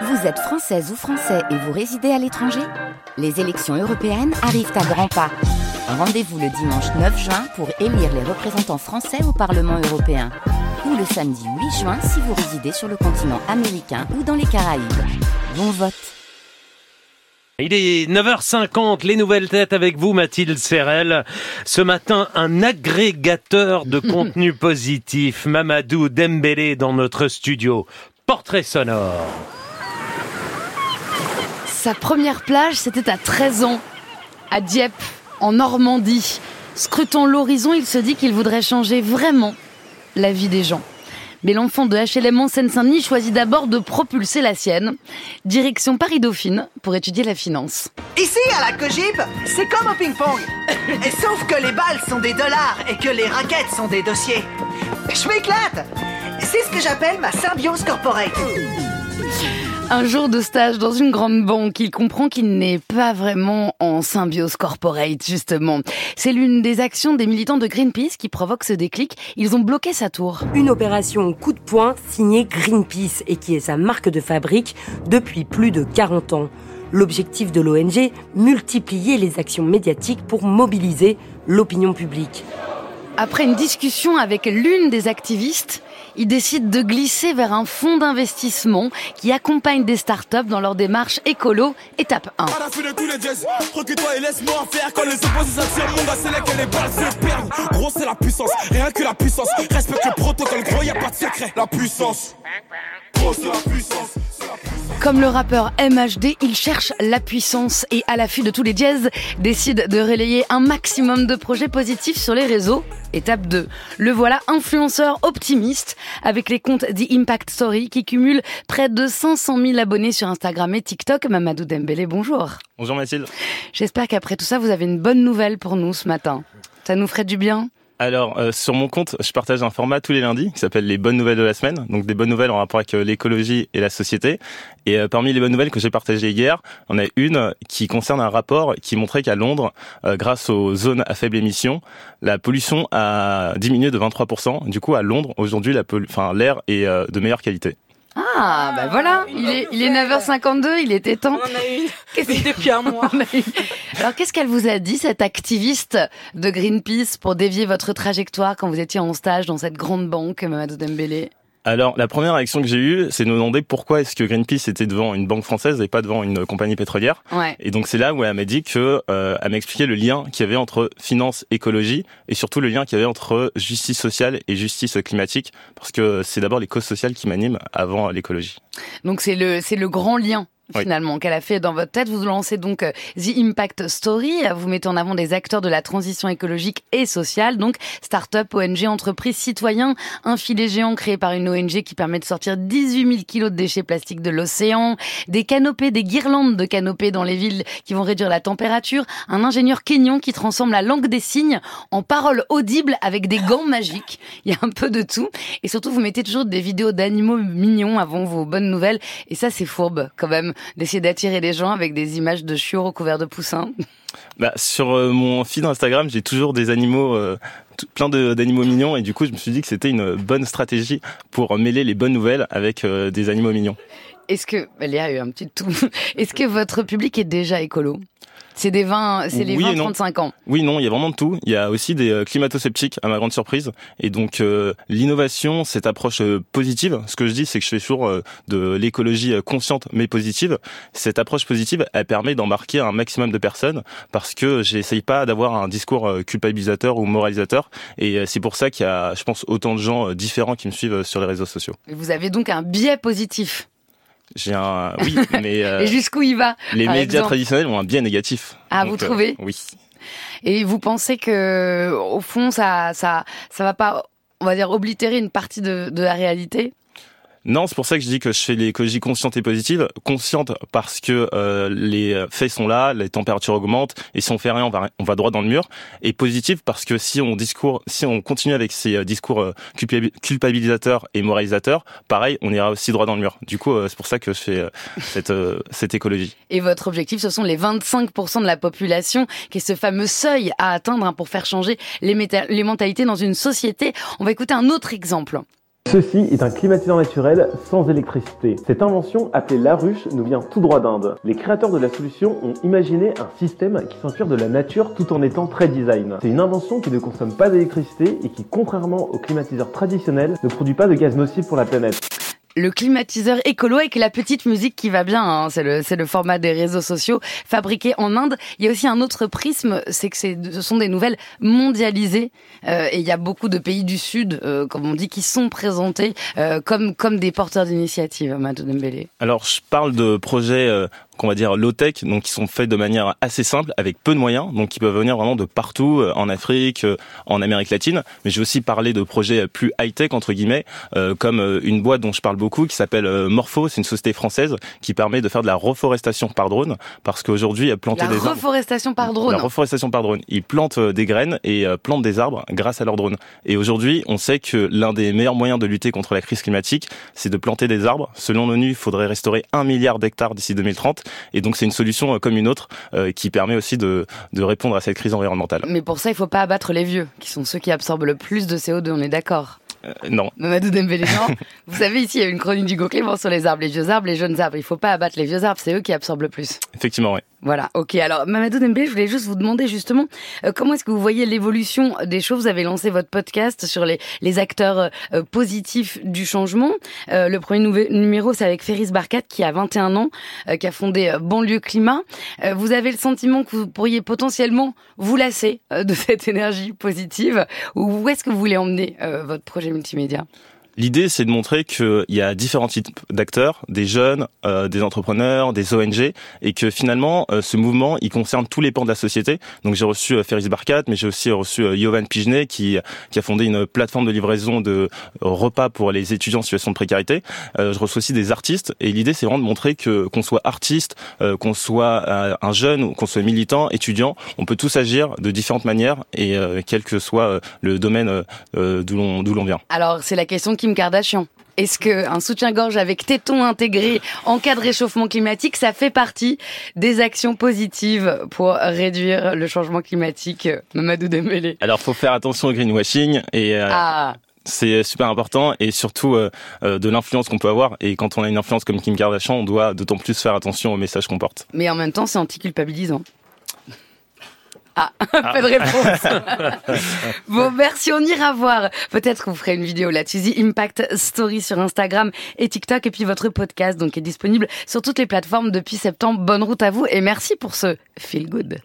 Vous êtes française ou français et vous résidez à l'étranger Les élections européennes arrivent à grands pas. Rendez-vous le dimanche 9 juin pour élire les représentants français au Parlement européen. Ou le samedi 8 juin si vous résidez sur le continent américain ou dans les Caraïbes. Bon vote il est 9h50, les nouvelles têtes avec vous, Mathilde Serrel. Ce matin, un agrégateur de contenu positif, Mamadou Dembélé dans notre studio. Portrait sonore. Sa première plage, c'était à 13 ans, à Dieppe, en Normandie. Scrutant l'horizon, il se dit qu'il voudrait changer vraiment la vie des gens. Mais l'enfant de HLM en Seine-Saint-Denis choisit d'abord de propulser la sienne. Direction Paris-Dauphine pour étudier la finance. Ici, à la Cogip, c'est comme au ping-pong. Sauf que les balles sont des dollars et que les raquettes sont des dossiers. Je m'éclate C'est ce que j'appelle ma symbiose corporate. Un jour de stage dans une grande banque, il comprend qu'il n'est pas vraiment en symbiose corporate, justement. C'est l'une des actions des militants de Greenpeace qui provoque ce déclic. Ils ont bloqué sa tour. Une opération coup de poing signée Greenpeace et qui est sa marque de fabrique depuis plus de 40 ans. L'objectif de l'ONG, multiplier les actions médiatiques pour mobiliser l'opinion publique. Après une discussion avec l'une des activistes, il décide de glisser vers un fonds d'investissement qui accompagne des startups dans leur démarche écolo, étape 1. Gros, c'est la puissance, rien que la puissance. Respecte le protocole, gros, y a pas de secret. La puissance. Gros, c'est la puissance. Comme le rappeur MHD, il cherche la puissance et à l'affût de tous les jazz, décide de relayer un maximum de projets positifs sur les réseaux. Étape 2. Le voilà influenceur optimiste avec les comptes The Impact Story qui cumulent près de 500 000 abonnés sur Instagram et TikTok. Mamadou Dembélé, bonjour. Bonjour Mathilde. J'espère qu'après tout ça, vous avez une bonne nouvelle pour nous ce matin. Ça nous ferait du bien alors, euh, sur mon compte, je partage un format tous les lundis qui s'appelle les bonnes nouvelles de la semaine. Donc, des bonnes nouvelles en rapport avec euh, l'écologie et la société. Et euh, parmi les bonnes nouvelles que j'ai partagées hier, on a une qui concerne un rapport qui montrait qu'à Londres, grâce aux zones à faible émission, la pollution a diminué de 23%. Du coup, à Londres, aujourd'hui, l'air est de meilleure qualité. Ah, ben voilà, il est, il est 9h52, il était temps. On en a une depuis un mois. Alors, qu'est-ce qu'elle vous a dit, cette activiste de Greenpeace, pour dévier votre trajectoire quand vous étiez en stage dans cette grande banque, Mamadou Dembélé? Alors, la première réaction que j'ai eue, c'est de nous demander pourquoi est-ce que Greenpeace était devant une banque française et pas devant une compagnie pétrolière. Ouais. Et donc, c'est là où elle m'a dit que, euh, elle m'a expliqué le lien qu'il y avait entre finance, écologie et surtout le lien qu'il y avait entre justice sociale et justice climatique, parce que c'est d'abord les causes sociales qui m'animent avant l'écologie. Donc, c'est le, c'est le grand lien finalement qu'elle a fait dans votre tête. Vous lancez donc euh, The Impact Story. Vous mettez en avant des acteurs de la transition écologique et sociale, donc start-up, ONG, entreprises, citoyens, un filet géant créé par une ONG qui permet de sortir 18 000 kilos de déchets plastiques de l'océan, des canopées, des guirlandes de canopées dans les villes qui vont réduire la température, un ingénieur kényan qui transforme la langue des signes en paroles audibles avec des gants magiques. Il y a un peu de tout. Et surtout, vous mettez toujours des vidéos d'animaux mignons avant vos bonnes nouvelles. Et ça, c'est fourbe quand même d'essayer d'attirer les gens avec des images de chiots recouverts de poussins bah, Sur euh, mon feed Instagram, j'ai toujours des animaux, euh, plein d'animaux mignons, et du coup, je me suis dit que c'était une bonne stratégie pour mêler les bonnes nouvelles avec euh, des animaux mignons. Est-ce que, y a eu un petit tout. Est-ce que votre public est déjà écolo? C'est des vins, c'est les 20-35 ans. Oui, non, il y a vraiment de tout. Il y a aussi des euh, climato-sceptiques, à ma grande surprise. Et donc, euh, l'innovation, cette approche euh, positive, ce que je dis, c'est que je fais toujours de l'écologie consciente mais positive. Cette approche positive, elle permet d'embarquer un maximum de personnes parce que j'essaye pas d'avoir un discours culpabilisateur ou moralisateur. Et c'est pour ça qu'il y a, je pense, autant de gens différents qui me suivent sur les réseaux sociaux. vous avez donc un biais positif j'ai un oui, mais euh, et jusqu'où il va Les médias traditionnels ont un biais négatif. Ah, vous trouvez Oui. Et vous pensez que au fond ça ça ça va pas on va dire oblitérer une partie de, de la réalité? Non, c'est pour ça que je dis que je fais l'écologie consciente et positive. Consciente parce que euh, les faits sont là, les températures augmentent, et si on fait rien, on va, on va droit dans le mur. Et positive parce que si on discours, si on continue avec ces euh, discours euh, culpabilisateurs et moralisateurs, pareil, on ira aussi droit dans le mur. Du coup, c'est pour ça que je fais cette, cette écologie. Et votre objectif, ce sont les 25% de la population, qui est ce fameux seuil à atteindre hein, pour faire changer les, les mentalités dans une société. On va écouter un autre exemple. Ceci est un climatiseur naturel sans électricité. Cette invention, appelée la ruche, nous vient tout droit d'Inde. Les créateurs de la solution ont imaginé un système qui s'inspire de la nature tout en étant très design. C'est une invention qui ne consomme pas d'électricité et qui, contrairement aux climatiseurs traditionnels, ne produit pas de gaz nocif pour la planète le climatiseur écolo avec la petite musique qui va bien. Hein. C'est le, le format des réseaux sociaux fabriqués en Inde. Il y a aussi un autre prisme, c'est que ce sont des nouvelles mondialisées. Euh, et il y a beaucoup de pays du Sud, euh, comme on dit, qui sont présentés euh, comme, comme des porteurs d'initiatives, Madou Dembélé. Alors, je parle de projets qu'on va dire low-tech, donc qui sont faits de manière assez simple, avec peu de moyens, donc qui peuvent venir vraiment de partout, euh, en Afrique, euh, en Amérique latine. Mais j'ai aussi parlé de projets plus high-tech entre guillemets, euh, comme une boîte dont je parle beaucoup qui s'appelle Morpho, c'est une société française qui permet de faire de la reforestation par drone, parce qu'aujourd'hui planter des arbres. La reforestation par drone. La reforestation par drone. Ils plantent des graines et plantent des arbres grâce à leurs drones. Et aujourd'hui, on sait que l'un des meilleurs moyens de lutter contre la crise climatique, c'est de planter des arbres. Selon l'ONU, il faudrait restaurer un milliard d'hectares d'ici 2030. Et donc c'est une solution euh, comme une autre euh, qui permet aussi de, de répondre à cette crise environnementale. Mais pour ça, il ne faut pas abattre les vieux, qui sont ceux qui absorbent le plus de CO2, on est d'accord euh, non. Mamadou Dembélé, non. Vous savez, ici, il y a une chronique du Clément sur les arbres, les vieux arbres, les jeunes arbres. Il faut pas abattre les vieux arbres, c'est eux qui absorbent le plus. Effectivement, oui. Voilà, ok. Alors, Mamadou Dembélé, je voulais juste vous demander justement euh, comment est-ce que vous voyez l'évolution des choses? Vous avez lancé votre podcast sur les, les acteurs euh, positifs du changement. Euh, le premier numéro, c'est avec Ferris Barkat qui a 21 ans, qui a fondé Banlieue Climat. vous avez le sentiment que vous pourriez potentiellement vous lasser de cette énergie positive? Ou où est-ce que vous voulez emmener votre projet multimédia? L'idée, c'est de montrer qu'il y a différents types d'acteurs, des jeunes, euh, des entrepreneurs, des ONG, et que finalement, euh, ce mouvement, il concerne tous les pans de la société. Donc, j'ai reçu euh, Ferris Barkat, mais j'ai aussi reçu euh, Yovan Pigenet, qui, qui a fondé une plateforme de livraison de repas pour les étudiants en situation de précarité. je reçois aussi des artistes, et l'idée, c'est vraiment de montrer que qu'on soit artiste, qu'on soit un jeune ou qu'on soit militant, étudiant, on peut tous agir de différentes manières, et quel que soit le domaine d'où l'on vient. Alors, c'est la question Kim Kardashian. Est-ce que un soutien-gorge avec téton intégré en cas de réchauffement climatique, ça fait partie des actions positives pour réduire le changement climatique, Mamadou Dembélé? Alors, faut faire attention au greenwashing et euh, ah. c'est super important et surtout euh, euh, de l'influence qu'on peut avoir. Et quand on a une influence comme Kim Kardashian, on doit d'autant plus faire attention aux messages qu'on porte. Mais en même temps, c'est anti-culpabilisant. Ah, pas de réponse. bon, merci, on ira voir. Peut-être qu'on ferait une vidéo là-dessus. Impact Story sur Instagram et TikTok. Et puis votre podcast donc est disponible sur toutes les plateformes depuis septembre. Bonne route à vous et merci pour ce feel good.